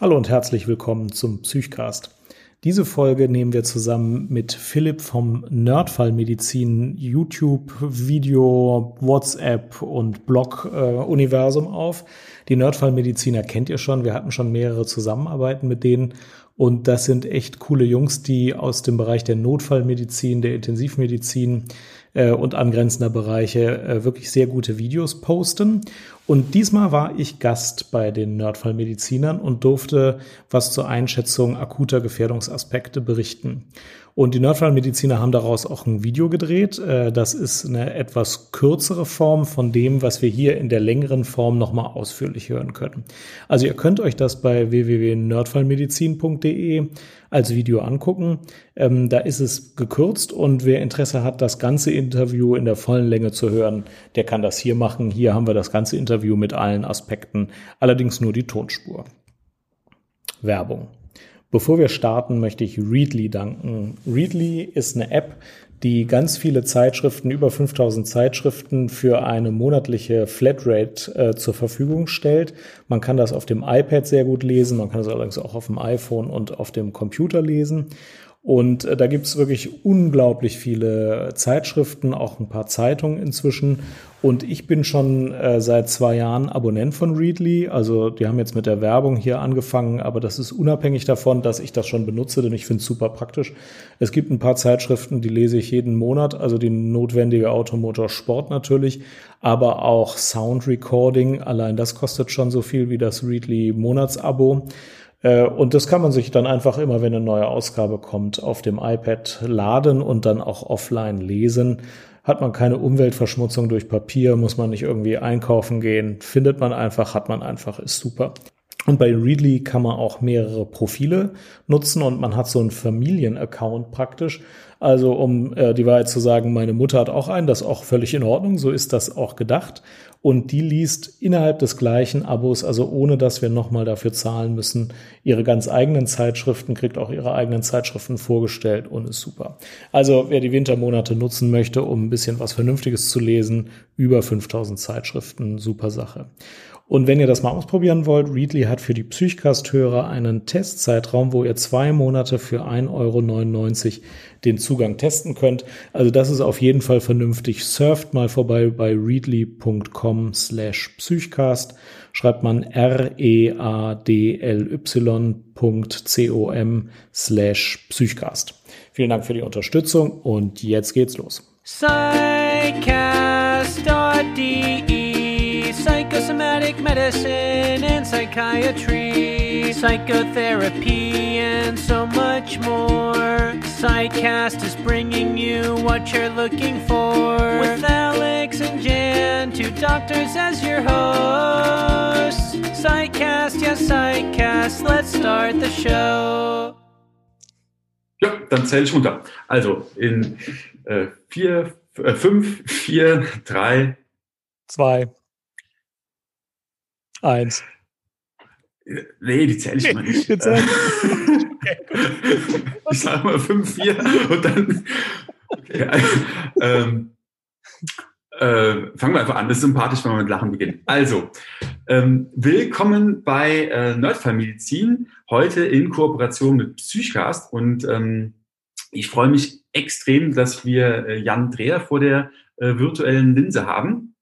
Hallo und herzlich willkommen zum Psychcast. Diese Folge nehmen wir zusammen mit Philipp vom Nerdfallmedizin YouTube, Video, WhatsApp und Blog-Universum äh, auf. Die Nerdfallmediziner kennt ihr schon. Wir hatten schon mehrere Zusammenarbeiten mit denen. Und das sind echt coole Jungs, die aus dem Bereich der Notfallmedizin, der Intensivmedizin äh, und angrenzender Bereiche äh, wirklich sehr gute Videos posten. Und diesmal war ich Gast bei den Nerdfallmedizinern und durfte was zur Einschätzung akuter Gefährdungsaspekte berichten. Und die Nerdfallmediziner haben daraus auch ein Video gedreht. Äh, das ist eine etwas kürzere Form von dem, was wir hier in der längeren Form nochmal ausführlich hören können. Also ihr könnt euch das bei www.nerdfallmedizin.de als Video angucken. Ähm, da ist es gekürzt und wer Interesse hat, das ganze Interview in der vollen Länge zu hören, der kann das hier machen. Hier haben wir das ganze Interview mit allen Aspekten, allerdings nur die Tonspur. Werbung. Bevor wir starten, möchte ich Readly danken. Readly ist eine App, die ganz viele Zeitschriften, über 5000 Zeitschriften für eine monatliche Flatrate äh, zur Verfügung stellt. Man kann das auf dem iPad sehr gut lesen, man kann es allerdings auch auf dem iPhone und auf dem Computer lesen. Und äh, da gibt's wirklich unglaublich viele Zeitschriften, auch ein paar Zeitungen inzwischen. Und ich bin schon äh, seit zwei Jahren Abonnent von Readly. Also die haben jetzt mit der Werbung hier angefangen, aber das ist unabhängig davon, dass ich das schon benutze, denn ich finde es super praktisch. Es gibt ein paar Zeitschriften, die lese ich jeden Monat, also die notwendige Automotor Sport natürlich, aber auch Sound Recording. Allein das kostet schon so viel wie das Readly Monatsabo. Äh, und das kann man sich dann einfach immer, wenn eine neue Ausgabe kommt, auf dem iPad laden und dann auch offline lesen. Hat man keine Umweltverschmutzung durch Papier, muss man nicht irgendwie einkaufen gehen, findet man einfach, hat man einfach, ist super. Und bei Readly kann man auch mehrere Profile nutzen und man hat so einen Familienaccount praktisch. Also um äh, die Wahrheit zu sagen, meine Mutter hat auch einen, das ist auch völlig in Ordnung, so ist das auch gedacht. Und die liest innerhalb des gleichen Abos, also ohne dass wir nochmal dafür zahlen müssen, ihre ganz eigenen Zeitschriften, kriegt auch ihre eigenen Zeitschriften vorgestellt und ist super. Also wer die Wintermonate nutzen möchte, um ein bisschen was Vernünftiges zu lesen, über 5000 Zeitschriften, super Sache. Und wenn ihr das mal ausprobieren wollt, Readly hat für die Psychcast-Hörer einen Testzeitraum, wo ihr zwei Monate für 1,99 Euro den Zugang testen könnt. Also das ist auf jeden Fall vernünftig. Surft mal vorbei bei readly.com slash Psychcast. Schreibt man r-e-a-d-l-y.com slash Psychcast. Vielen Dank für die Unterstützung und jetzt geht's los. Psychcast.de psychosomatic medicine and psychiatry, psychotherapy, and so much more. Psychcast is bringing you what you're looking for. With Alex and Jan, two doctors as your hosts. Psychcast, yes, Psychcast, let's start the show. Ja, dann zähle ich runter. Also in äh, vier, äh, fünf, vier, drei, zwei, Eins. Nee, die zähle ich mal nicht. Die zähl okay, ich sage mal 5, 4 und dann. Okay, ähm, äh, fangen wir einfach an. Das ist sympathisch, wenn wir mit Lachen beginnen. Also, ähm, willkommen bei äh, Nerdfallmedizin, heute in Kooperation mit Psychcast. Und ähm, ich freue mich extrem, dass wir äh, Jan Dreher vor der äh, virtuellen Linse haben.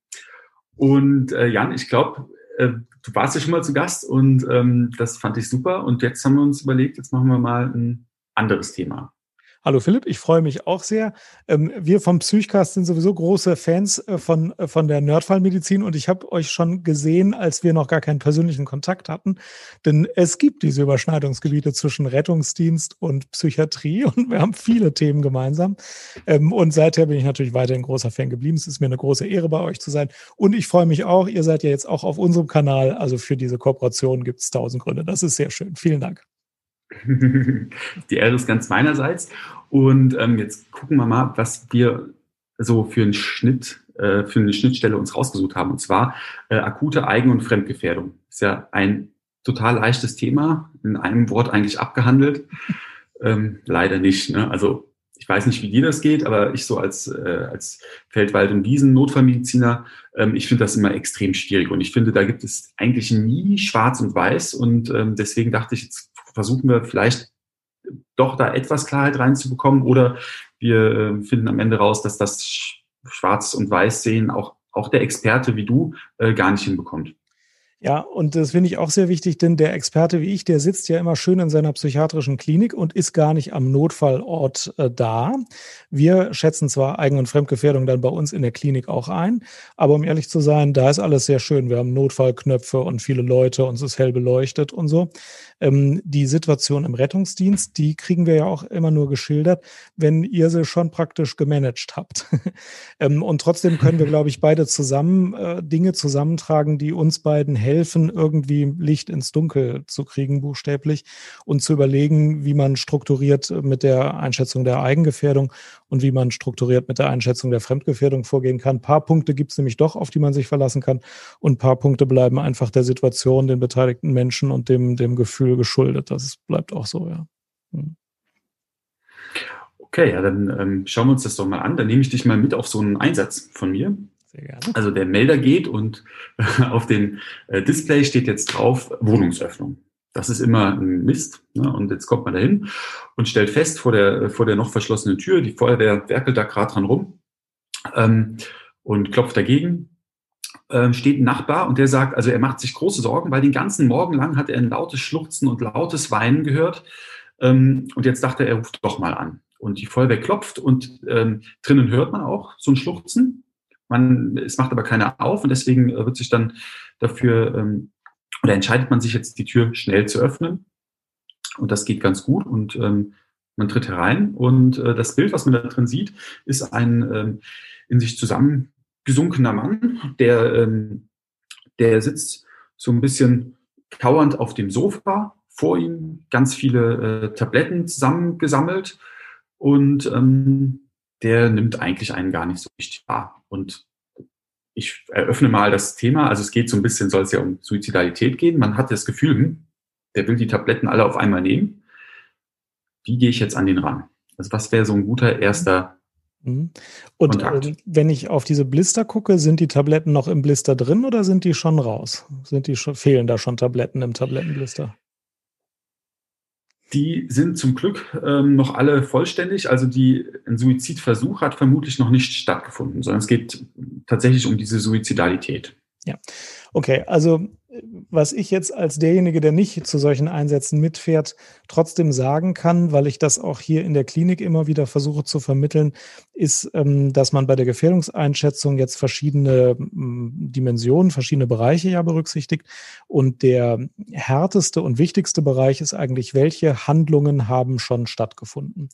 Und äh, Jan, ich glaube, äh, du warst ja schon mal zu Gast und ähm, das fand ich super. Und jetzt haben wir uns überlegt, jetzt machen wir mal ein anderes Thema. Hallo Philipp, ich freue mich auch sehr. Ähm, wir vom Psychcast sind sowieso große Fans äh, von, äh, von der Nerdfallmedizin und ich habe euch schon gesehen, als wir noch gar keinen persönlichen Kontakt hatten. Denn es gibt diese Überschneidungsgebiete zwischen Rettungsdienst und Psychiatrie und wir haben viele Themen gemeinsam. Ähm, und seither bin ich natürlich weiterhin großer Fan geblieben. Es ist mir eine große Ehre, bei euch zu sein. Und ich freue mich auch, ihr seid ja jetzt auch auf unserem Kanal. Also für diese Kooperation gibt es tausend Gründe. Das ist sehr schön. Vielen Dank. Die Ehre ist ganz meinerseits. Und ähm, jetzt gucken wir mal, was wir so für einen Schnitt, äh, für eine Schnittstelle uns rausgesucht haben. Und zwar äh, akute Eigen- und Fremdgefährdung. Ist ja ein total leichtes Thema, in einem Wort eigentlich abgehandelt. Ähm, leider nicht. Ne? Also ich weiß nicht, wie dir das geht, aber ich so als, äh, als Feldwald- und Wiesen-Notfallmediziner, ähm, ich finde das immer extrem schwierig. Und ich finde, da gibt es eigentlich nie schwarz und weiß. Und ähm, deswegen dachte ich, jetzt versuchen wir vielleicht doch da etwas Klarheit reinzubekommen oder wir äh, finden am Ende raus, dass das Schwarz- und Weiß-Sehen auch, auch der Experte wie du äh, gar nicht hinbekommt. Ja, und das finde ich auch sehr wichtig, denn der Experte wie ich, der sitzt ja immer schön in seiner psychiatrischen Klinik und ist gar nicht am Notfallort äh, da. Wir schätzen zwar Eigen- und Fremdgefährdung dann bei uns in der Klinik auch ein, aber um ehrlich zu sein, da ist alles sehr schön. Wir haben Notfallknöpfe und viele Leute, uns ist hell beleuchtet und so. Ähm, die Situation im Rettungsdienst, die kriegen wir ja auch immer nur geschildert, wenn ihr sie schon praktisch gemanagt habt. ähm, und trotzdem können wir, glaube ich, beide zusammen äh, Dinge zusammentragen, die uns beiden helfen, irgendwie Licht ins Dunkel zu kriegen, buchstäblich, und zu überlegen, wie man strukturiert mit der Einschätzung der Eigengefährdung und wie man strukturiert mit der Einschätzung der Fremdgefährdung vorgehen kann. Ein paar Punkte gibt es nämlich doch, auf die man sich verlassen kann. Und ein paar Punkte bleiben einfach der Situation, den beteiligten Menschen und dem, dem Gefühl geschuldet. Das bleibt auch so, ja. Hm. Okay, ja, dann ähm, schauen wir uns das doch mal an. Dann nehme ich dich mal mit auf so einen Einsatz von mir. Also der Melder geht und auf dem äh, Display steht jetzt drauf Wohnungsöffnung. Das ist immer ein Mist. Ne? Und jetzt kommt man dahin und stellt fest vor der, vor der noch verschlossenen Tür, die Feuerwehr werkelt da gerade dran rum ähm, und klopft dagegen. Ähm, steht ein Nachbar und der sagt, also er macht sich große Sorgen, weil den ganzen Morgen lang hat er ein lautes Schluchzen und lautes Weinen gehört. Ähm, und jetzt dachte er, er ruft doch mal an. Und die Feuerwehr klopft und ähm, drinnen hört man auch so ein Schluchzen. Man, es macht aber keiner auf und deswegen wird sich dann dafür ähm, oder entscheidet man sich jetzt, die Tür schnell zu öffnen. Und das geht ganz gut und ähm, man tritt herein. Und äh, das Bild, was man da drin sieht, ist ein ähm, in sich zusammengesunkener Mann, der, ähm, der sitzt so ein bisschen kauernd auf dem Sofa. Vor ihm ganz viele äh, Tabletten zusammengesammelt und ähm, der nimmt eigentlich einen gar nicht so richtig wahr. Und ich eröffne mal das Thema. Also es geht so ein bisschen, soll es ja um Suizidalität gehen. Man hat das Gefühl, hm, der will die Tabletten alle auf einmal nehmen. Wie gehe ich jetzt an den ran? Also was wäre so ein guter erster mhm. und äh, wenn ich auf diese Blister gucke, sind die Tabletten noch im Blister drin oder sind die schon raus? Sind die schon, fehlen da schon Tabletten im Tablettenblister? Die sind zum Glück ähm, noch alle vollständig. Also die, ein Suizidversuch hat vermutlich noch nicht stattgefunden, sondern es geht tatsächlich um diese Suizidalität. Ja, okay. Also was ich jetzt als derjenige, der nicht zu solchen Einsätzen mitfährt, trotzdem sagen kann, weil ich das auch hier in der Klinik immer wieder versuche zu vermitteln, ist, ähm, dass man bei der Gefährdungseinschätzung jetzt verschiedene Dimensionen, verschiedene Bereiche ja berücksichtigt. Und der härteste und wichtigste Bereich ist eigentlich, welche Handlungen haben schon stattgefunden.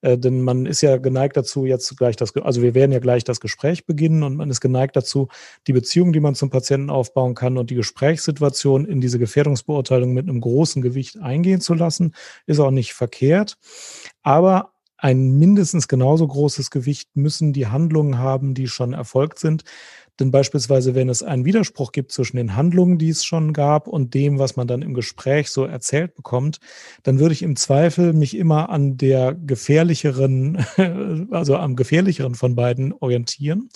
Äh, denn man ist ja geneigt dazu, jetzt gleich das, also wir werden ja gleich das Gespräch beginnen und man ist geneigt dazu, die Beziehung, die man zum Patienten aufbauen kann und die Gesprächssituation in diese Gefährdungsbeurteilung mit einem großen Gewicht eingehen zu lassen, ist auch nicht verkehrt. Aber ein mindestens genauso großes Gewicht müssen die Handlungen haben, die schon erfolgt sind. Denn beispielsweise, wenn es einen Widerspruch gibt zwischen den Handlungen, die es schon gab, und dem, was man dann im Gespräch so erzählt bekommt, dann würde ich im Zweifel mich immer an der gefährlicheren, also am gefährlicheren von beiden orientieren.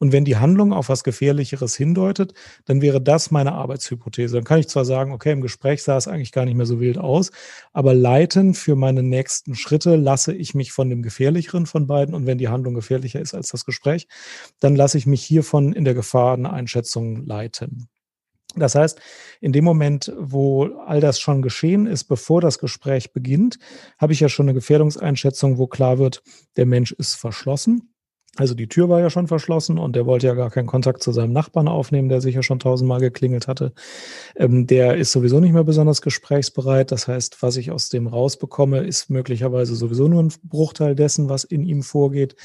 Und wenn die Handlung auf was Gefährlicheres hindeutet, dann wäre das meine Arbeitshypothese. Dann kann ich zwar sagen, okay, im Gespräch sah es eigentlich gar nicht mehr so wild aus, aber leiten für meine nächsten Schritte lasse ich mich von dem gefährlicheren von beiden. Und wenn die Handlung gefährlicher ist als das Gespräch, dann lasse ich mich hiervon in der Gefahreneinschätzung leiten. Das heißt, in dem Moment, wo all das schon geschehen ist, bevor das Gespräch beginnt, habe ich ja schon eine Gefährdungseinschätzung, wo klar wird, der Mensch ist verschlossen. Also die Tür war ja schon verschlossen und der wollte ja gar keinen Kontakt zu seinem Nachbarn aufnehmen, der sicher schon tausendmal geklingelt hatte. Ähm, der ist sowieso nicht mehr besonders gesprächsbereit. Das heißt, was ich aus dem rausbekomme, ist möglicherweise sowieso nur ein Bruchteil dessen, was in ihm vorgeht.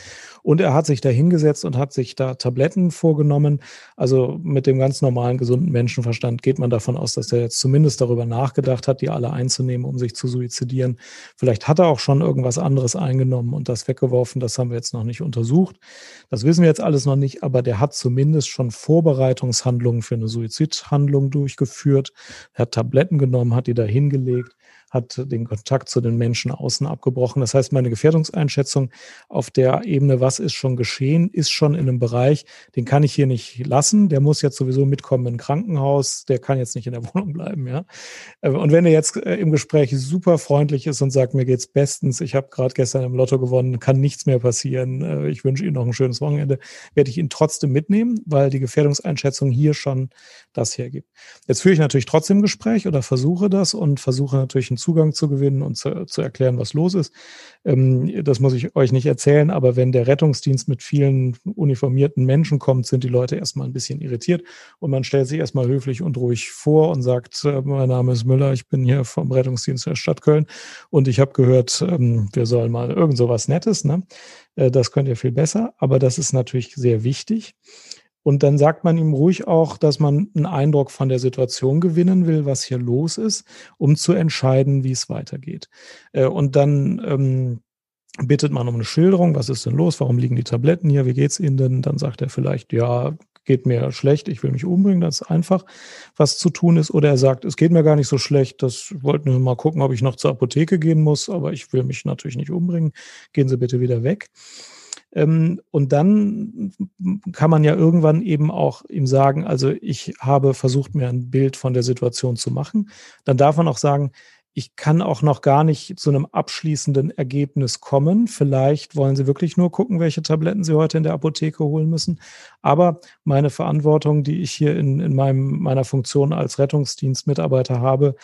Und er hat sich da hingesetzt und hat sich da Tabletten vorgenommen. Also mit dem ganz normalen, gesunden Menschenverstand geht man davon aus, dass er jetzt zumindest darüber nachgedacht hat, die alle einzunehmen, um sich zu suizidieren. Vielleicht hat er auch schon irgendwas anderes eingenommen und das weggeworfen. Das haben wir jetzt noch nicht untersucht. Versucht. Das wissen wir jetzt alles noch nicht, aber der hat zumindest schon Vorbereitungshandlungen für eine Suizidhandlung durchgeführt. Er hat Tabletten genommen, hat die da hingelegt hat den Kontakt zu den Menschen außen abgebrochen. Das heißt, meine Gefährdungseinschätzung auf der Ebene, was ist schon geschehen, ist schon in einem Bereich, den kann ich hier nicht lassen. Der muss jetzt sowieso mitkommen in ein Krankenhaus. Der kann jetzt nicht in der Wohnung bleiben, ja. Äh, und wenn er jetzt äh, im Gespräch super freundlich ist und sagt, mir geht's bestens, ich habe gerade gestern im Lotto gewonnen, kann nichts mehr passieren, äh, ich wünsche Ihnen noch ein schönes Wochenende, werde ich ihn trotzdem mitnehmen, weil die Gefährdungseinschätzung hier schon das hergibt. Jetzt führe ich natürlich trotzdem Gespräch oder versuche das und versuche natürlich einen Zugang zu gewinnen und zu, zu erklären, was los ist. Ähm, das muss ich euch nicht erzählen, aber wenn der Rettungsdienst mit vielen uniformierten Menschen kommt, sind die Leute erstmal ein bisschen irritiert und man stellt sich erstmal höflich und ruhig vor und sagt, äh, mein Name ist Müller, ich bin hier vom Rettungsdienst der Stadt Köln und ich habe gehört, ähm, wir sollen mal irgend so was Nettes. Ne? Äh, das könnt ihr viel besser, aber das ist natürlich sehr wichtig. Und dann sagt man ihm ruhig auch, dass man einen Eindruck von der Situation gewinnen will, was hier los ist, um zu entscheiden, wie es weitergeht. Äh, und dann ähm, bittet man um eine Schilderung, was ist denn los, warum liegen die Tabletten hier, wie geht's Ihnen denn? Dann sagt er vielleicht, ja, geht mir schlecht, ich will mich umbringen, das ist einfach, was zu tun ist. Oder er sagt, es geht mir gar nicht so schlecht, das wollten wir mal gucken, ob ich noch zur Apotheke gehen muss, aber ich will mich natürlich nicht umbringen, gehen Sie bitte wieder weg. Ähm, und dann kann man ja irgendwann eben auch ihm sagen, also ich habe versucht, mir ein Bild von der Situation zu machen. Dann darf man auch sagen, ich kann auch noch gar nicht zu einem abschließenden Ergebnis kommen. Vielleicht wollen Sie wirklich nur gucken, welche Tabletten Sie heute in der Apotheke holen müssen. Aber meine Verantwortung, die ich hier in, in meinem, meiner Funktion als Rettungsdienstmitarbeiter habe,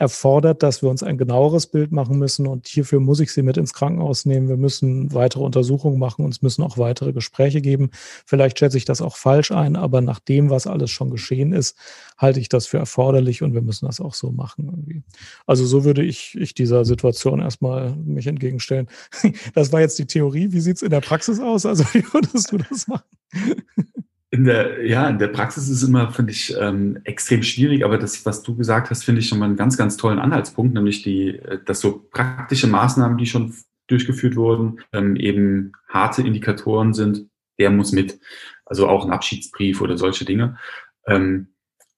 erfordert, dass wir uns ein genaueres Bild machen müssen und hierfür muss ich sie mit ins Krankenhaus nehmen. Wir müssen weitere Untersuchungen machen, uns müssen auch weitere Gespräche geben. Vielleicht schätze ich das auch falsch ein, aber nach dem, was alles schon geschehen ist, halte ich das für erforderlich und wir müssen das auch so machen irgendwie. Also so würde ich, ich dieser Situation erstmal mich entgegenstellen. Das war jetzt die Theorie. Wie sieht's in der Praxis aus? Also wie würdest du das machen? In der, ja, in der Praxis ist es immer, finde ich, ähm, extrem schwierig, aber das, was du gesagt hast, finde ich schon mal einen ganz, ganz tollen Anhaltspunkt, nämlich die, äh, dass so praktische Maßnahmen, die schon durchgeführt wurden, ähm, eben harte Indikatoren sind, der muss mit. Also auch ein Abschiedsbrief oder solche Dinge. Ähm,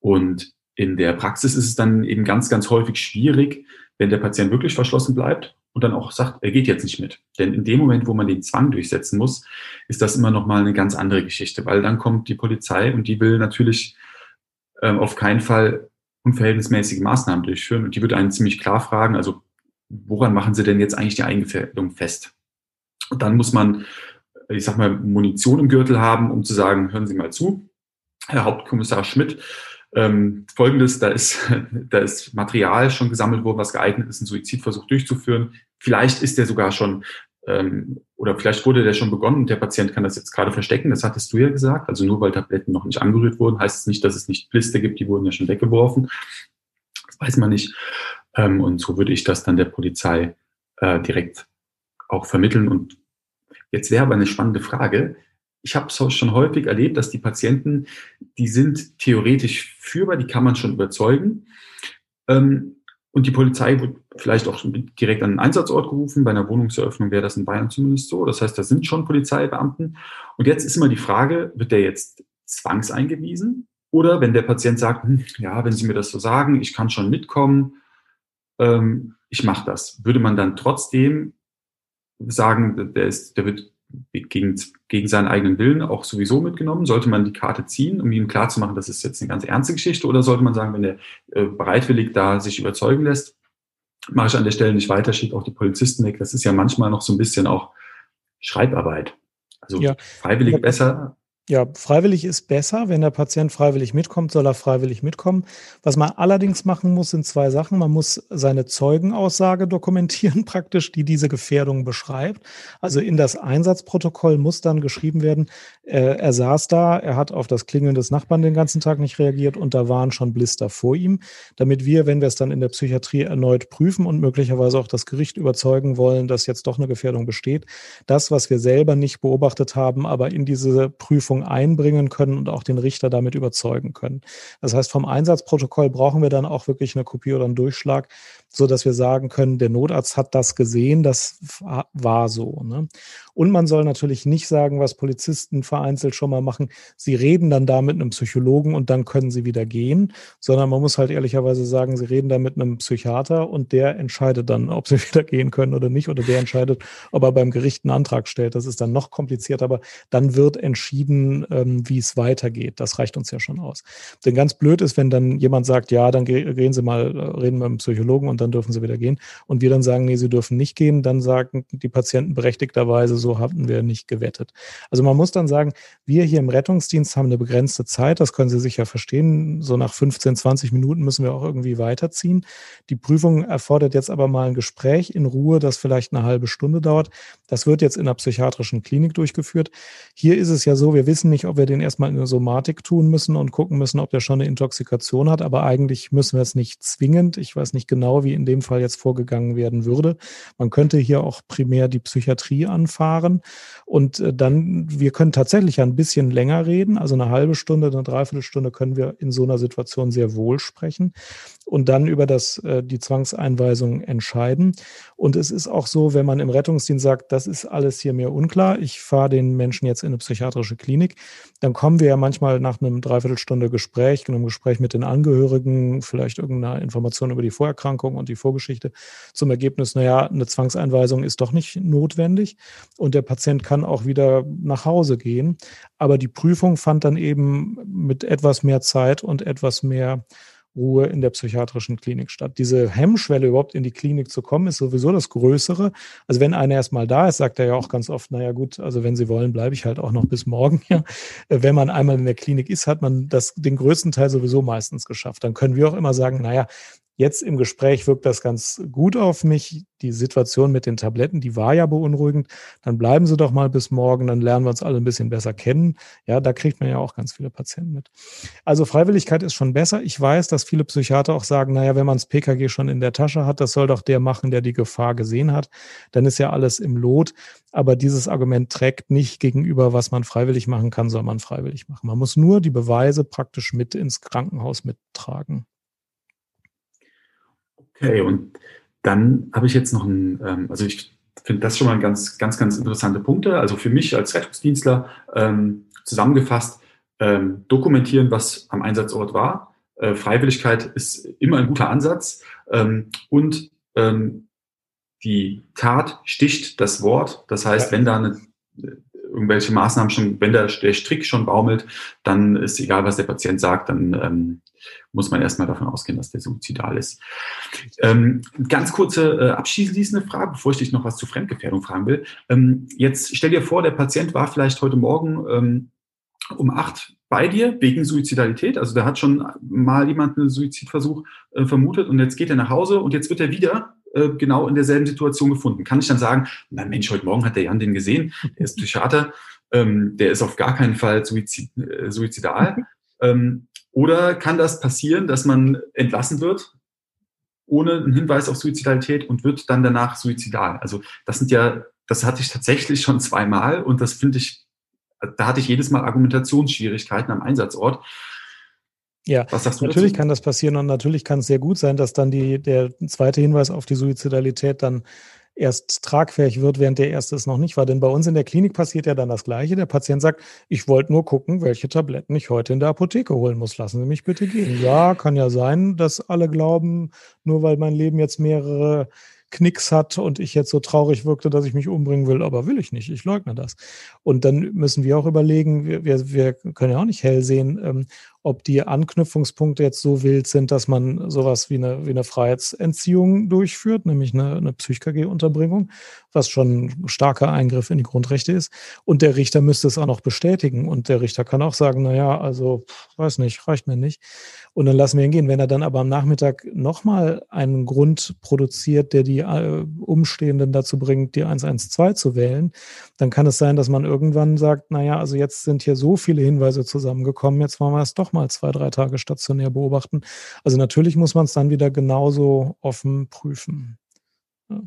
und in der Praxis ist es dann eben ganz, ganz häufig schwierig, wenn der Patient wirklich verschlossen bleibt und dann auch sagt, er geht jetzt nicht mit. Denn in dem Moment, wo man den Zwang durchsetzen muss, ist das immer noch mal eine ganz andere Geschichte, weil dann kommt die Polizei und die will natürlich ähm, auf keinen Fall unverhältnismäßige Maßnahmen durchführen und die wird einen ziemlich klar fragen, also woran machen Sie denn jetzt eigentlich die Eingefährdung fest? Und dann muss man, ich sag mal, Munition im Gürtel haben, um zu sagen, hören Sie mal zu, Herr Hauptkommissar Schmidt, ähm, Folgendes, da ist, da ist Material schon gesammelt worden, was geeignet ist, einen Suizidversuch durchzuführen. Vielleicht ist der sogar schon, ähm, oder vielleicht wurde der schon begonnen und der Patient kann das jetzt gerade verstecken. Das hattest du ja gesagt. Also nur weil Tabletten noch nicht angerührt wurden, heißt es nicht, dass es nicht Blister gibt, die wurden ja schon weggeworfen. Das weiß man nicht. Ähm, und so würde ich das dann der Polizei äh, direkt auch vermitteln. Und jetzt wäre aber eine spannende Frage ich habe es schon häufig erlebt, dass die Patienten, die sind theoretisch führbar, die kann man schon überzeugen. Ähm, und die Polizei wird vielleicht auch direkt an den Einsatzort gerufen. Bei einer Wohnungseröffnung wäre das in Bayern zumindest so. Das heißt, da sind schon Polizeibeamten. Und jetzt ist immer die Frage, wird der jetzt zwangseingewiesen? Oder wenn der Patient sagt, hm, ja, wenn Sie mir das so sagen, ich kann schon mitkommen, ähm, ich mache das. Würde man dann trotzdem sagen, der, ist, der wird gegen, gegen seinen eigenen Willen auch sowieso mitgenommen? Sollte man die Karte ziehen, um ihm klarzumachen, das ist jetzt eine ganz ernste Geschichte? Oder sollte man sagen, wenn er äh, bereitwillig da sich überzeugen lässt, mache ich an der Stelle nicht weiter, schicke auch die Polizisten weg. Das ist ja manchmal noch so ein bisschen auch Schreibarbeit. Also ja. freiwillig besser, ja, freiwillig ist besser. Wenn der Patient freiwillig mitkommt, soll er freiwillig mitkommen. Was man allerdings machen muss, sind zwei Sachen. Man muss seine Zeugenaussage dokumentieren, praktisch, die diese Gefährdung beschreibt. Also in das Einsatzprotokoll muss dann geschrieben werden, äh, er saß da, er hat auf das Klingeln des Nachbarn den ganzen Tag nicht reagiert und da waren schon Blister vor ihm, damit wir, wenn wir es dann in der Psychiatrie erneut prüfen und möglicherweise auch das Gericht überzeugen wollen, dass jetzt doch eine Gefährdung besteht, das, was wir selber nicht beobachtet haben, aber in diese Prüfung Prüfung einbringen können und auch den Richter damit überzeugen können. Das heißt, vom Einsatzprotokoll brauchen wir dann auch wirklich eine Kopie oder einen Durchschlag, so dass wir sagen können, der Notarzt hat das gesehen, das war so. Ne? Und man soll natürlich nicht sagen, was Polizisten vereinzelt schon mal machen, sie reden dann da mit einem Psychologen und dann können sie wieder gehen, sondern man muss halt ehrlicherweise sagen, sie reden da mit einem Psychiater und der entscheidet dann, ob sie wieder gehen können oder nicht, oder der entscheidet, ob er beim Gericht einen Antrag stellt. Das ist dann noch komplizierter, aber dann wird entschieden, ähm, wie es weitergeht. Das reicht uns ja schon aus. Denn ganz blöd ist, wenn dann jemand sagt, ja, dann gehen Sie mal, äh, reden mit einem Psychologen und dann dürfen Sie wieder gehen. Und wir dann sagen, nee, Sie dürfen nicht gehen, dann sagen die Patienten berechtigterweise, so hatten wir nicht gewettet. Also man muss dann sagen, wir hier im Rettungsdienst haben eine begrenzte Zeit, das können Sie sicher verstehen. So nach 15, 20 Minuten müssen wir auch irgendwie weiterziehen. Die Prüfung erfordert jetzt aber mal ein Gespräch in Ruhe, das vielleicht eine halbe Stunde dauert. Das wird jetzt in einer psychiatrischen Klinik durchgeführt. Hier ist es ja so, wir wissen nicht, ob wir den erstmal in der Somatik tun müssen und gucken müssen, ob der schon eine Intoxikation hat, aber eigentlich müssen wir es nicht zwingend. Ich weiß nicht genau, wie in dem Fall jetzt vorgegangen werden würde. Man könnte hier auch primär die Psychiatrie anfahren. Und äh, dann, wir können tatsächlich ein bisschen länger reden, also eine halbe Stunde, eine Dreiviertelstunde können wir in so einer Situation sehr wohl sprechen und dann über das, äh, die Zwangseinweisung entscheiden. Und es ist auch so, wenn man im Rettungsdienst sagt, das ist alles hier mir unklar, ich fahre den Menschen jetzt in eine psychiatrische Klinik, dann kommen wir ja manchmal nach einem Dreiviertelstunde Gespräch, einem Gespräch mit den Angehörigen, vielleicht irgendeiner Information über die Vorerkrankung und die Vorgeschichte zum Ergebnis, naja, eine Zwangseinweisung ist doch nicht notwendig und der Patient kann auch wieder nach Hause gehen. Aber die Prüfung fand dann eben mit etwas mehr Zeit und etwas mehr Ruhe in der psychiatrischen Klinik statt. Diese Hemmschwelle überhaupt in die Klinik zu kommen, ist sowieso das Größere. Also wenn einer erstmal da ist, sagt er ja auch ganz oft, naja gut, also wenn Sie wollen, bleibe ich halt auch noch bis morgen hier. Wenn man einmal in der Klinik ist, hat man das den größten Teil sowieso meistens geschafft. Dann können wir auch immer sagen, naja, Jetzt im Gespräch wirkt das ganz gut auf mich. Die Situation mit den Tabletten, die war ja beunruhigend. Dann bleiben Sie doch mal bis morgen, dann lernen wir uns alle ein bisschen besser kennen. Ja, da kriegt man ja auch ganz viele Patienten mit. Also Freiwilligkeit ist schon besser. Ich weiß, dass viele Psychiater auch sagen, naja, wenn man das PKG schon in der Tasche hat, das soll doch der machen, der die Gefahr gesehen hat. Dann ist ja alles im Lot. Aber dieses Argument trägt nicht gegenüber, was man freiwillig machen kann, soll man freiwillig machen. Man muss nur die Beweise praktisch mit ins Krankenhaus mittragen. Okay, und dann habe ich jetzt noch ein, ähm, also ich finde das schon mal ganz, ganz, ganz interessante Punkte. Also für mich als Rettungsdienstler ähm, zusammengefasst, ähm, dokumentieren, was am Einsatzort war. Äh, Freiwilligkeit ist immer ein guter Ansatz ähm, und ähm, die Tat sticht das Wort. Das heißt, wenn da eine irgendwelche Maßnahmen schon, wenn der, der Strick schon baumelt, dann ist egal, was der Patient sagt, dann ähm, muss man erstmal davon ausgehen, dass der suizidal ist. Ähm, ganz kurze äh, abschließende Frage, bevor ich dich noch was zu Fremdgefährdung fragen will. Ähm, jetzt stell dir vor, der Patient war vielleicht heute Morgen ähm, um acht bei dir wegen Suizidalität. Also da hat schon mal jemand einen Suizidversuch äh, vermutet und jetzt geht er nach Hause und jetzt wird er wieder äh, genau in derselben Situation gefunden. Kann ich dann sagen, na Mensch, heute Morgen hat der Jan den gesehen, der ist Psychiater, ähm, der ist auf gar keinen Fall suizid, äh, suizidal. ähm, oder kann das passieren, dass man entlassen wird, ohne einen Hinweis auf Suizidalität und wird dann danach suizidal? Also das sind ja, das hatte ich tatsächlich schon zweimal und das finde ich, da hatte ich jedes Mal Argumentationsschwierigkeiten am Einsatzort. Ja, natürlich dazu? kann das passieren und natürlich kann es sehr gut sein, dass dann die, der zweite Hinweis auf die Suizidalität dann erst tragfähig wird, während der erste es noch nicht war. Denn bei uns in der Klinik passiert ja dann das Gleiche. Der Patient sagt, ich wollte nur gucken, welche Tabletten ich heute in der Apotheke holen muss. Lassen Sie mich bitte gehen. Ja, kann ja sein, dass alle glauben, nur weil mein Leben jetzt mehrere Knicks hat und ich jetzt so traurig wirkte, dass ich mich umbringen will, aber will ich nicht, ich leugne das. Und dann müssen wir auch überlegen, wir, wir, wir können ja auch nicht hell sehen, ähm, ob die Anknüpfungspunkte jetzt so wild sind, dass man sowas wie eine, wie eine Freiheitsentziehung durchführt, nämlich eine, eine Psych-KG-Unterbringung, was schon ein starker Eingriff in die Grundrechte ist. Und der Richter müsste es auch noch bestätigen. Und der Richter kann auch sagen, naja, also, weiß nicht, reicht mir nicht. Und dann lassen wir ihn gehen. Wenn er dann aber am Nachmittag nochmal einen Grund produziert, der die äh, Umstehenden dazu bringt, die 112 zu wählen, dann kann es sein, dass man irgendwann sagt, naja, also jetzt sind hier so viele Hinweise zusammengekommen, jetzt wollen wir es doch mal zwei, drei Tage stationär beobachten. Also natürlich muss man es dann wieder genauso offen prüfen. Ja.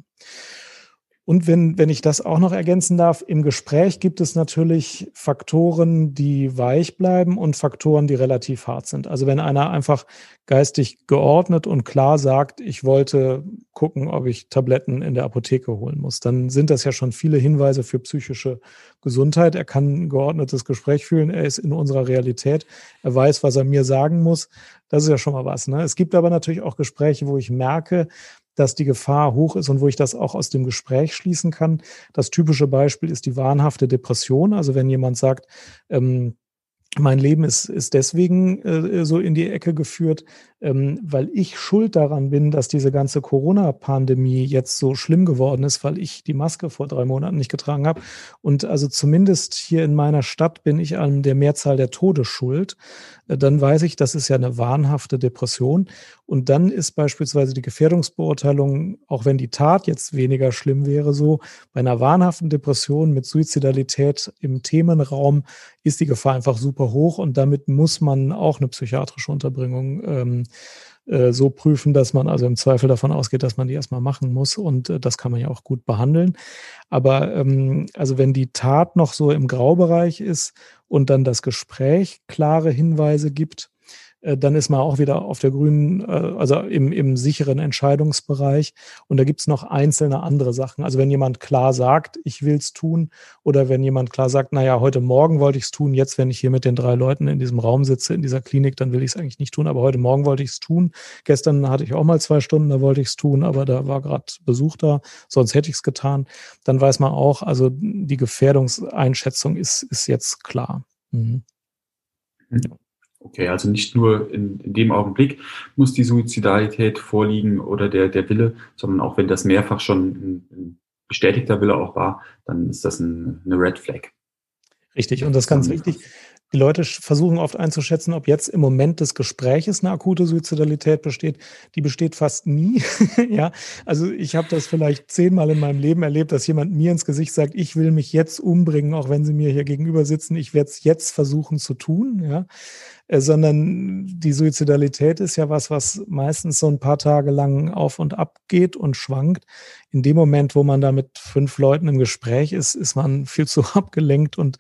Und wenn, wenn ich das auch noch ergänzen darf, im Gespräch gibt es natürlich Faktoren, die weich bleiben und Faktoren, die relativ hart sind. Also wenn einer einfach geistig geordnet und klar sagt, ich wollte gucken, ob ich Tabletten in der Apotheke holen muss, dann sind das ja schon viele Hinweise für psychische Gesundheit. Er kann ein geordnetes Gespräch führen, er ist in unserer Realität, er weiß, was er mir sagen muss. Das ist ja schon mal was. Ne? Es gibt aber natürlich auch Gespräche, wo ich merke, dass die Gefahr hoch ist und wo ich das auch aus dem Gespräch schließen kann. Das typische Beispiel ist die wahnhafte Depression. Also wenn jemand sagt, ähm, mein Leben ist, ist deswegen äh, so in die Ecke geführt, ähm, weil ich schuld daran bin, dass diese ganze Corona-Pandemie jetzt so schlimm geworden ist, weil ich die Maske vor drei Monaten nicht getragen habe. Und also zumindest hier in meiner Stadt bin ich an der Mehrzahl der Tode schuld. Äh, dann weiß ich, das ist ja eine wahnhafte Depression. Und dann ist beispielsweise die Gefährdungsbeurteilung, auch wenn die Tat jetzt weniger schlimm wäre, so bei einer wahnhaften Depression mit Suizidalität im Themenraum ist die Gefahr einfach super hoch und damit muss man auch eine psychiatrische Unterbringung ähm, äh, so prüfen, dass man also im Zweifel davon ausgeht, dass man die erstmal machen muss und äh, das kann man ja auch gut behandeln. Aber ähm, also wenn die Tat noch so im Graubereich ist und dann das Gespräch klare Hinweise gibt, dann ist man auch wieder auf der grünen, äh, also im, im sicheren Entscheidungsbereich. Und da gibt's noch einzelne andere Sachen. Also wenn jemand klar sagt, ich will's tun, oder wenn jemand klar sagt, naja, heute Morgen wollte ich's tun, jetzt, wenn ich hier mit den drei Leuten in diesem Raum sitze, in dieser Klinik, dann will ich es eigentlich nicht tun, aber heute Morgen wollte ich's tun. Gestern hatte ich auch mal zwei Stunden, da wollte ich's tun, aber da war gerade Besuch da, sonst hätte ich's getan. Dann weiß man auch, also die Gefährdungseinschätzung ist, ist jetzt klar. Mhm. Ja. Okay, also nicht nur in, in, dem Augenblick muss die Suizidalität vorliegen oder der, der Wille, sondern auch wenn das mehrfach schon ein, ein bestätigter Wille auch war, dann ist das ein, eine Red Flag. Richtig, und das ist ganz wichtig. Die Leute versuchen oft einzuschätzen, ob jetzt im Moment des Gespräches eine akute Suizidalität besteht. Die besteht fast nie. ja, also ich habe das vielleicht zehnmal in meinem Leben erlebt, dass jemand mir ins Gesicht sagt, ich will mich jetzt umbringen, auch wenn sie mir hier gegenüber sitzen. Ich werde es jetzt versuchen zu tun. Ja, äh, sondern die Suizidalität ist ja was, was meistens so ein paar Tage lang auf und ab geht und schwankt. In dem Moment, wo man da mit fünf Leuten im Gespräch ist, ist man viel zu abgelenkt und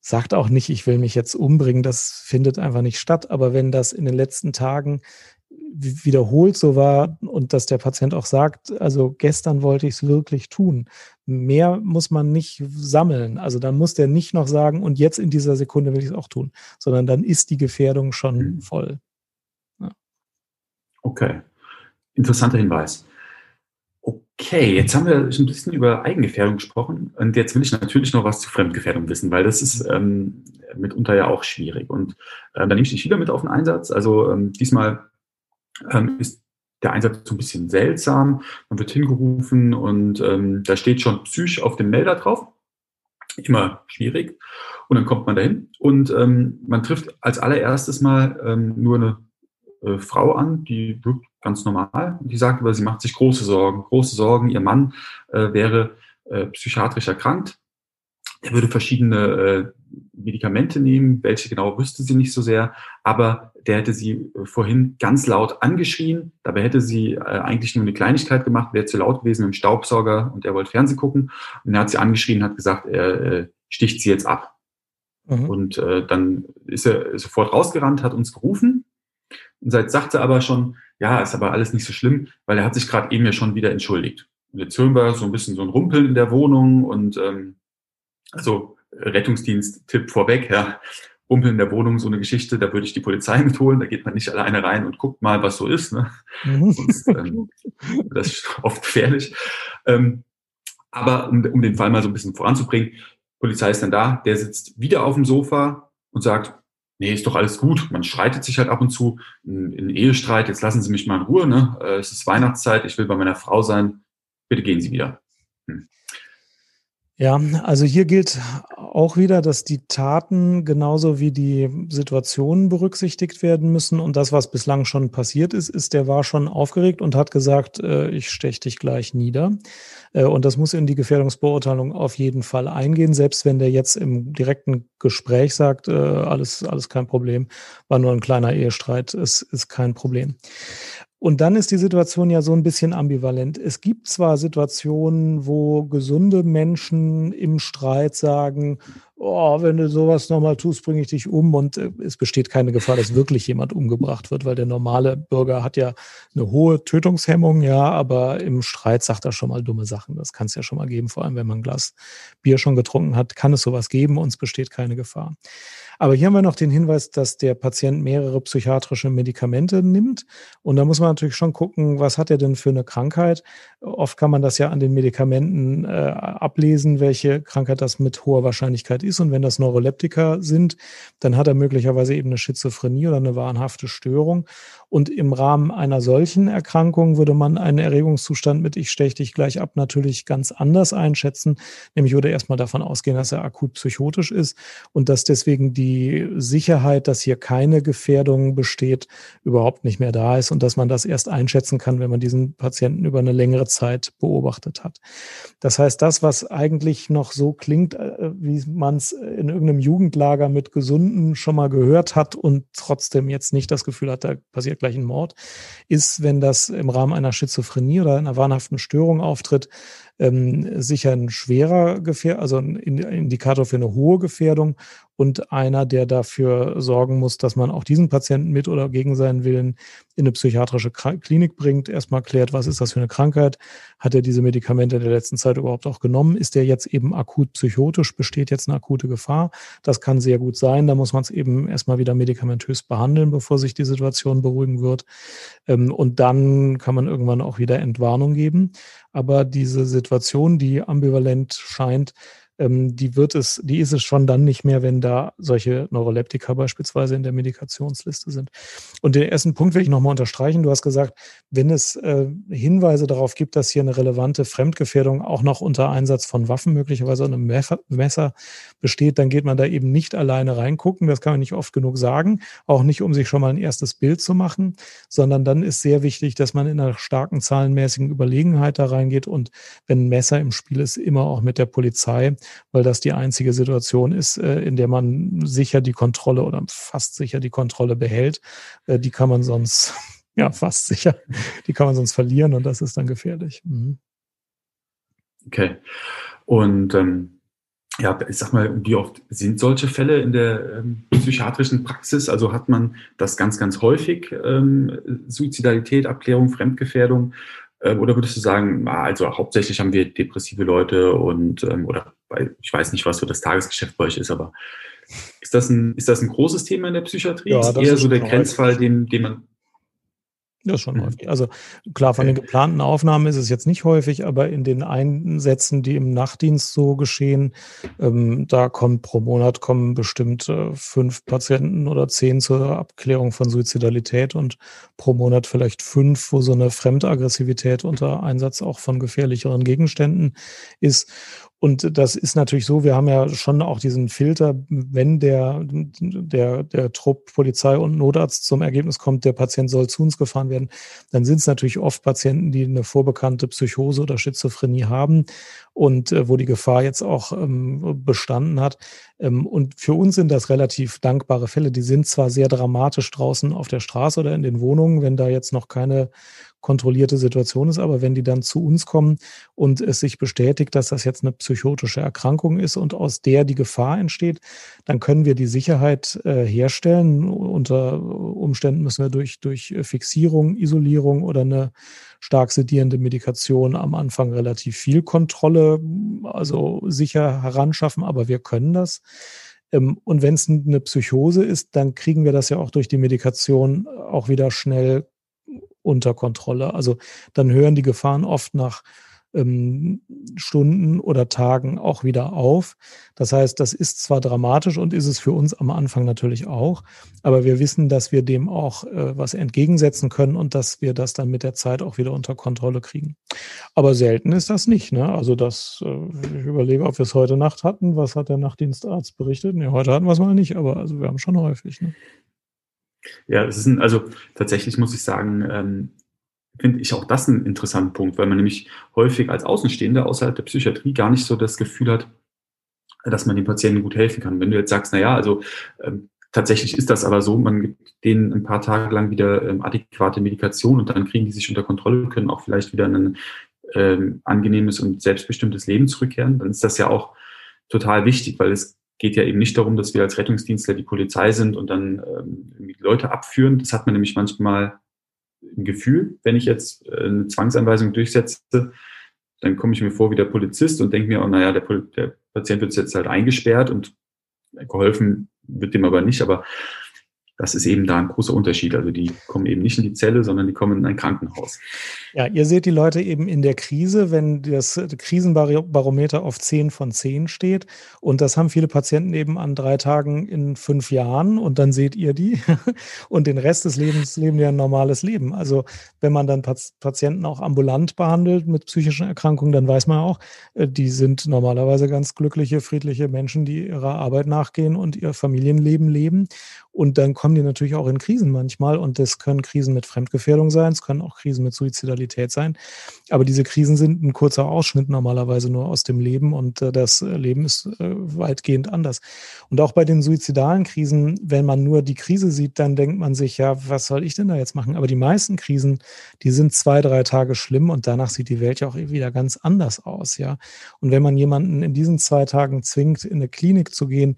sagt auch nicht, ich will mich jetzt umbringen. Das findet einfach nicht statt. Aber wenn das in den letzten Tagen wiederholt so war und dass der Patient auch sagt, also gestern wollte ich es wirklich tun. Mehr muss man nicht sammeln. Also dann muss der nicht noch sagen, und jetzt in dieser Sekunde will ich es auch tun, sondern dann ist die Gefährdung schon mhm. voll. Ja. Okay, interessanter Hinweis. Okay, jetzt haben wir schon ein bisschen über Eigengefährdung gesprochen und jetzt will ich natürlich noch was zu Fremdgefährdung wissen, weil das ist ähm, mitunter ja auch schwierig. Und äh, da nehme ich dich wieder mit auf den Einsatz. Also ähm, diesmal ähm, ist der Einsatz so ein bisschen seltsam. Man wird hingerufen und ähm, da steht schon Psych auf dem Melder drauf. Immer schwierig. Und dann kommt man dahin und ähm, man trifft als allererstes mal ähm, nur eine äh, Frau an, die wirkt ganz normal. Die sagt aber, sie macht sich große Sorgen. Große Sorgen, ihr Mann äh, wäre äh, psychiatrisch erkrankt. Er würde verschiedene äh, Medikamente nehmen, welche genau wüsste sie nicht so sehr, aber der hätte sie äh, vorhin ganz laut angeschrien. Dabei hätte sie äh, eigentlich nur eine Kleinigkeit gemacht, wäre zu laut gewesen dem Staubsauger und er wollte Fernsehen gucken. Und er hat sie angeschrien, hat gesagt, er äh, sticht sie jetzt ab. Mhm. Und äh, dann ist er sofort rausgerannt, hat uns gerufen. Und seit sagt er aber schon, ja, ist aber alles nicht so schlimm, weil er hat sich gerade eben ja schon wieder entschuldigt. Und jetzt hören wir so ein bisschen so ein Rumpeln in der Wohnung und ähm, also Rettungsdienst-Tipp vorweg, ja, Rumpeln in der Wohnung, so eine Geschichte, da würde ich die Polizei mitholen, da geht man nicht alleine rein und guckt mal, was so ist. Ne? Mhm. Sonst, ähm, das ist oft gefährlich. Ähm, aber um, um den Fall mal so ein bisschen voranzubringen, Polizei ist dann da, der sitzt wieder auf dem Sofa und sagt, nee, ist doch alles gut. Man streitet sich halt ab und zu. in Ehestreit, jetzt lassen Sie mich mal in Ruhe. Ne? Äh, es ist Weihnachtszeit, ich will bei meiner Frau sein. Bitte gehen Sie wieder. Hm. Ja, also hier gilt auch wieder, dass die Taten genauso wie die Situationen berücksichtigt werden müssen. Und das, was bislang schon passiert ist, ist, der war schon aufgeregt und hat gesagt, äh, ich stech dich gleich nieder. Äh, und das muss in die Gefährdungsbeurteilung auf jeden Fall eingehen, selbst wenn der jetzt im direkten Gespräch sagt, äh, alles, alles kein Problem, war nur ein kleiner Ehestreit, ist, ist kein Problem. Und dann ist die Situation ja so ein bisschen ambivalent. Es gibt zwar Situationen, wo gesunde Menschen im Streit sagen, oh, wenn du sowas nochmal tust, bringe ich dich um und äh, es besteht keine Gefahr, dass wirklich jemand umgebracht wird, weil der normale Bürger hat ja eine hohe Tötungshemmung, ja, aber im Streit sagt er schon mal dumme Sachen. Das kann es ja schon mal geben, vor allem wenn man ein Glas Bier schon getrunken hat, kann es sowas geben und es besteht keine Gefahr. Aber hier haben wir noch den Hinweis, dass der Patient mehrere psychiatrische Medikamente nimmt. Und da muss man natürlich schon gucken, was hat er denn für eine Krankheit. Oft kann man das ja an den Medikamenten äh, ablesen, welche Krankheit das mit hoher Wahrscheinlichkeit ist. Und wenn das Neuroleptika sind, dann hat er möglicherweise eben eine Schizophrenie oder eine wahnhafte Störung. Und im Rahmen einer solchen Erkrankung würde man einen Erregungszustand mit ich steche dich gleich ab natürlich ganz anders einschätzen. Nämlich würde erstmal davon ausgehen, dass er akut psychotisch ist und dass deswegen die Sicherheit, dass hier keine Gefährdung besteht, überhaupt nicht mehr da ist und dass man das erst einschätzen kann, wenn man diesen Patienten über eine längere Zeit beobachtet hat. Das heißt, das, was eigentlich noch so klingt, äh, wie man es in irgendeinem Jugendlager mit Gesunden schon mal gehört hat und trotzdem jetzt nicht das Gefühl hat, da passiert gleich ein Mord, ist, wenn das im Rahmen einer Schizophrenie oder einer wahnhaften Störung auftritt, ähm, sicher ein schwerer Gefähr also ein Indikator für eine hohe Gefährdung und einer, der dafür sorgen muss, dass man auch diesen Patienten mit oder gegen seinen Willen in eine psychiatrische Klinik bringt, erstmal klärt, was ist das für eine Krankheit, hat er diese Medikamente in der letzten Zeit überhaupt auch genommen, ist er jetzt eben akut psychotisch, besteht jetzt eine akute Gefahr, das kann sehr gut sein, da muss man es eben erstmal wieder medikamentös behandeln, bevor sich die Situation beruhigen wird ähm, und dann kann man irgendwann auch wieder Entwarnung geben, aber diese Situation, die ambivalent scheint, ähm, die wird es, die ist es schon dann nicht mehr, wenn da solche Neuroleptika beispielsweise in der Medikationsliste sind. Und den ersten Punkt will ich nochmal unterstreichen. Du hast gesagt, wenn es äh, Hinweise darauf gibt, dass hier eine relevante Fremdgefährdung auch noch unter Einsatz von Waffen, möglicherweise einem Messer besteht, dann geht man da eben nicht alleine reingucken. Das kann man nicht oft genug sagen. Auch nicht, um sich schon mal ein erstes Bild zu machen, sondern dann ist sehr wichtig, dass man in einer starken zahlenmäßigen Überlegenheit da reingeht und wenn ein Messer im Spiel ist, immer auch mit der Polizei weil das die einzige Situation ist, äh, in der man sicher die Kontrolle oder fast sicher die Kontrolle behält. Äh, die kann man sonst, ja, fast sicher, die kann man sonst verlieren und das ist dann gefährlich. Mhm. Okay. Und ähm, ja, ich sag mal, wie oft sind solche Fälle in der ähm, psychiatrischen Praxis? Also hat man das ganz, ganz häufig, ähm, Suizidalität, Abklärung, Fremdgefährdung? Ähm, oder würdest du sagen, also hauptsächlich haben wir depressive Leute und ähm, oder ich weiß nicht, was so das Tagesgeschäft bei euch ist, aber ist das ein, ist das ein großes Thema in der Psychiatrie? Ja, ist eher ist so der Grenzfall, den, den man das ist schon mhm. häufig. Also klar, von den geplanten Aufnahmen ist es jetzt nicht häufig, aber in den Einsätzen, die im Nachtdienst so geschehen, ähm, da kommt pro Monat kommen bestimmt äh, fünf Patienten oder zehn zur Abklärung von Suizidalität und pro Monat vielleicht fünf, wo so eine Fremdaggressivität unter Einsatz auch von gefährlicheren Gegenständen ist. Und das ist natürlich so, wir haben ja schon auch diesen Filter, wenn der, der, der Trupp Polizei und Notarzt zum Ergebnis kommt, der Patient soll zu uns gefahren werden, dann sind es natürlich oft Patienten, die eine vorbekannte Psychose oder Schizophrenie haben und äh, wo die Gefahr jetzt auch ähm, bestanden hat. Ähm, und für uns sind das relativ dankbare Fälle. Die sind zwar sehr dramatisch draußen auf der Straße oder in den Wohnungen, wenn da jetzt noch keine kontrollierte Situation ist. Aber wenn die dann zu uns kommen und es sich bestätigt, dass das jetzt eine psychotische Erkrankung ist und aus der die Gefahr entsteht, dann können wir die Sicherheit äh, herstellen. Unter Umständen müssen wir durch, durch Fixierung, Isolierung oder eine stark sedierende Medikation am Anfang relativ viel Kontrolle, also sicher heranschaffen, aber wir können das. Ähm, und wenn es eine Psychose ist, dann kriegen wir das ja auch durch die Medikation auch wieder schnell unter Kontrolle. Also dann hören die Gefahren oft nach ähm, Stunden oder Tagen auch wieder auf. Das heißt, das ist zwar dramatisch und ist es für uns am Anfang natürlich auch, aber wir wissen, dass wir dem auch äh, was entgegensetzen können und dass wir das dann mit der Zeit auch wieder unter Kontrolle kriegen. Aber selten ist das nicht. Ne? Also das, äh, ich überlege, ob wir es heute Nacht hatten. Was hat der Nachtdienstarzt berichtet? Nee, heute hatten wir es mal nicht, aber also wir haben schon häufig. Ne? Ja, es ist ein, also tatsächlich muss ich sagen, ähm, finde ich auch das einen interessanten Punkt, weil man nämlich häufig als Außenstehender außerhalb der Psychiatrie gar nicht so das Gefühl hat, dass man den Patienten gut helfen kann. Wenn du jetzt sagst, naja, also ähm, tatsächlich ist das aber so, man gibt denen ein paar Tage lang wieder ähm, adäquate Medikation und dann kriegen die sich unter Kontrolle, können auch vielleicht wieder ein ähm, angenehmes und selbstbestimmtes Leben zurückkehren. Dann ist das ja auch total wichtig, weil es geht ja eben nicht darum, dass wir als Rettungsdienstler die Polizei sind und dann ähm, Leute abführen. Das hat man nämlich manchmal ein Gefühl, wenn ich jetzt äh, eine Zwangsanweisung durchsetze, dann komme ich mir vor wie der Polizist und denke mir, oh naja, der, der Patient wird jetzt halt eingesperrt und geholfen wird dem aber nicht. Aber das ist eben da ein großer Unterschied. Also die kommen eben nicht in die Zelle, sondern die kommen in ein Krankenhaus. Ja, ihr seht die Leute eben in der Krise, wenn das Krisenbarometer auf 10 von 10 steht. Und das haben viele Patienten eben an drei Tagen in fünf Jahren. Und dann seht ihr die. Und den Rest des Lebens leben die ein normales Leben. Also wenn man dann Patienten auch ambulant behandelt mit psychischen Erkrankungen, dann weiß man auch, äh, die sind normalerweise ganz glückliche, friedliche Menschen, die ihrer Arbeit nachgehen und ihr Familienleben leben. Und dann kommen die natürlich auch in Krisen manchmal. Und das können Krisen mit Fremdgefährdung sein, es können auch Krisen mit Suizidalität sein. Aber diese Krisen sind ein kurzer Ausschnitt normalerweise nur aus dem Leben und äh, das Leben ist äh, weitgehend anders. Und auch bei den suizidalen Krisen, wenn man nur die Krise sieht, dann denkt man sich, ja, was soll ich denn da jetzt machen? Aber die meisten Krisen, die sind zwei, drei Tage schlimm und danach sieht die Welt ja auch wieder ganz anders aus, ja. Und wenn man jemanden in diesen zwei Tagen zwingt, in eine Klinik zu gehen,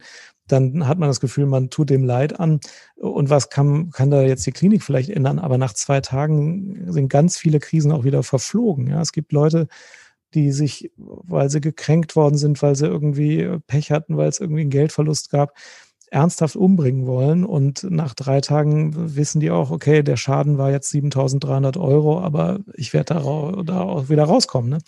dann hat man das Gefühl, man tut dem Leid an. Und was kann, kann da jetzt die Klinik vielleicht ändern? Aber nach zwei Tagen sind ganz viele Krisen auch wieder verflogen. Ja, es gibt Leute, die sich, weil sie gekränkt worden sind, weil sie irgendwie Pech hatten, weil es irgendwie einen Geldverlust gab, ernsthaft umbringen wollen. Und nach drei Tagen wissen die auch, okay, der Schaden war jetzt 7300 Euro, aber ich werde da, da auch wieder rauskommen. Ne?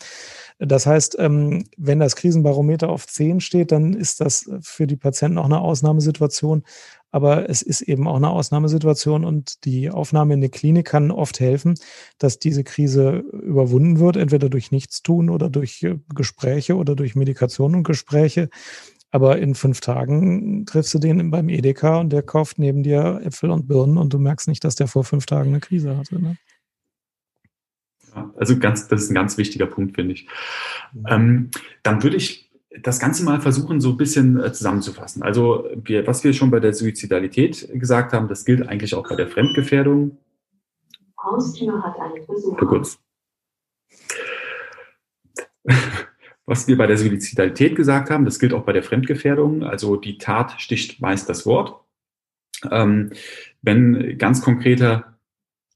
Das heißt, ähm, wenn das Krisenbarometer auf 10 steht, dann ist das für die Patienten auch eine Ausnahmesituation. Aber es ist eben auch eine Ausnahmesituation und die Aufnahme in die Klinik kann oft helfen, dass diese Krise überwunden wird, entweder durch Nichtstun oder durch äh, Gespräche oder durch Medikation und Gespräche. Aber in fünf Tagen triffst du den beim Edeka und der kauft neben dir Äpfel und Birnen und du merkst nicht, dass der vor fünf Tagen eine Krise hatte. Ne? Also ganz, das ist ein ganz wichtiger Punkt, finde ich. Ähm, dann würde ich das Ganze mal versuchen, so ein bisschen äh, zusammenzufassen. Also wir, was wir schon bei der Suizidalität gesagt haben, das gilt eigentlich auch bei der Fremdgefährdung. Haustür hat einen Besuch. Für kurz. Was wir bei der Suizidalität gesagt haben, das gilt auch bei der Fremdgefährdung. Also die Tat sticht meist das Wort. Ähm, wenn ganz konkreter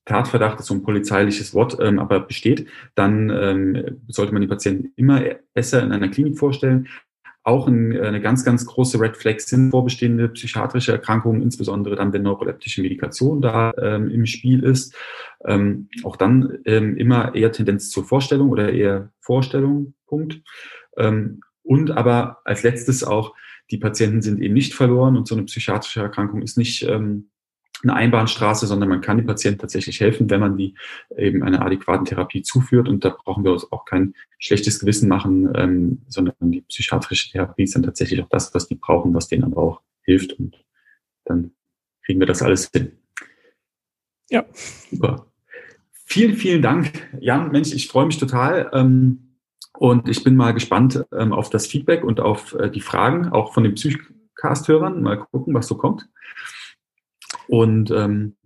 Tatverdacht ist so ein polizeiliches Wort, ähm, aber besteht, dann ähm, sollte man die Patienten immer besser in einer Klinik vorstellen. Auch ein, eine ganz, ganz große Red Flag sind vorbestehende psychiatrische Erkrankungen, insbesondere dann, wenn neuroleptische Medikation da ähm, im Spiel ist. Ähm, auch dann ähm, immer eher Tendenz zur Vorstellung oder eher Vorstellung, Punkt. Ähm, und aber als letztes auch, die Patienten sind eben nicht verloren und so eine psychiatrische Erkrankung ist nicht ähm, eine Einbahnstraße, sondern man kann den Patienten tatsächlich helfen, wenn man die eben einer adäquaten Therapie zuführt. Und da brauchen wir uns auch kein schlechtes Gewissen machen, ähm, sondern die psychiatrische Therapie ist dann tatsächlich auch das, was die brauchen, was denen aber auch hilft. Und dann kriegen wir das alles hin. Ja. Super. Vielen, vielen Dank, Jan. Mensch, ich freue mich total. Ähm, und ich bin mal gespannt ähm, auf das Feedback und auf äh, die Fragen, auch von den Psychcast-Hörern. Mal gucken, was so kommt. Und ähm,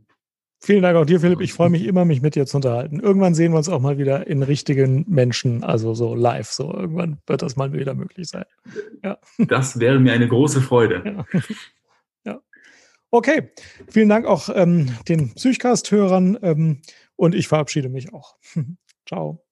Vielen Dank auch dir, Philipp. Ich freue mich immer, mich mit dir zu unterhalten. Irgendwann sehen wir uns auch mal wieder in richtigen Menschen, also so live. So irgendwann wird das mal wieder möglich sein. Ja. Das wäre mir eine große Freude. Ja. ja. Okay. Vielen Dank auch ähm, den Psychcast-Hörern ähm, und ich verabschiede mich auch. Ciao.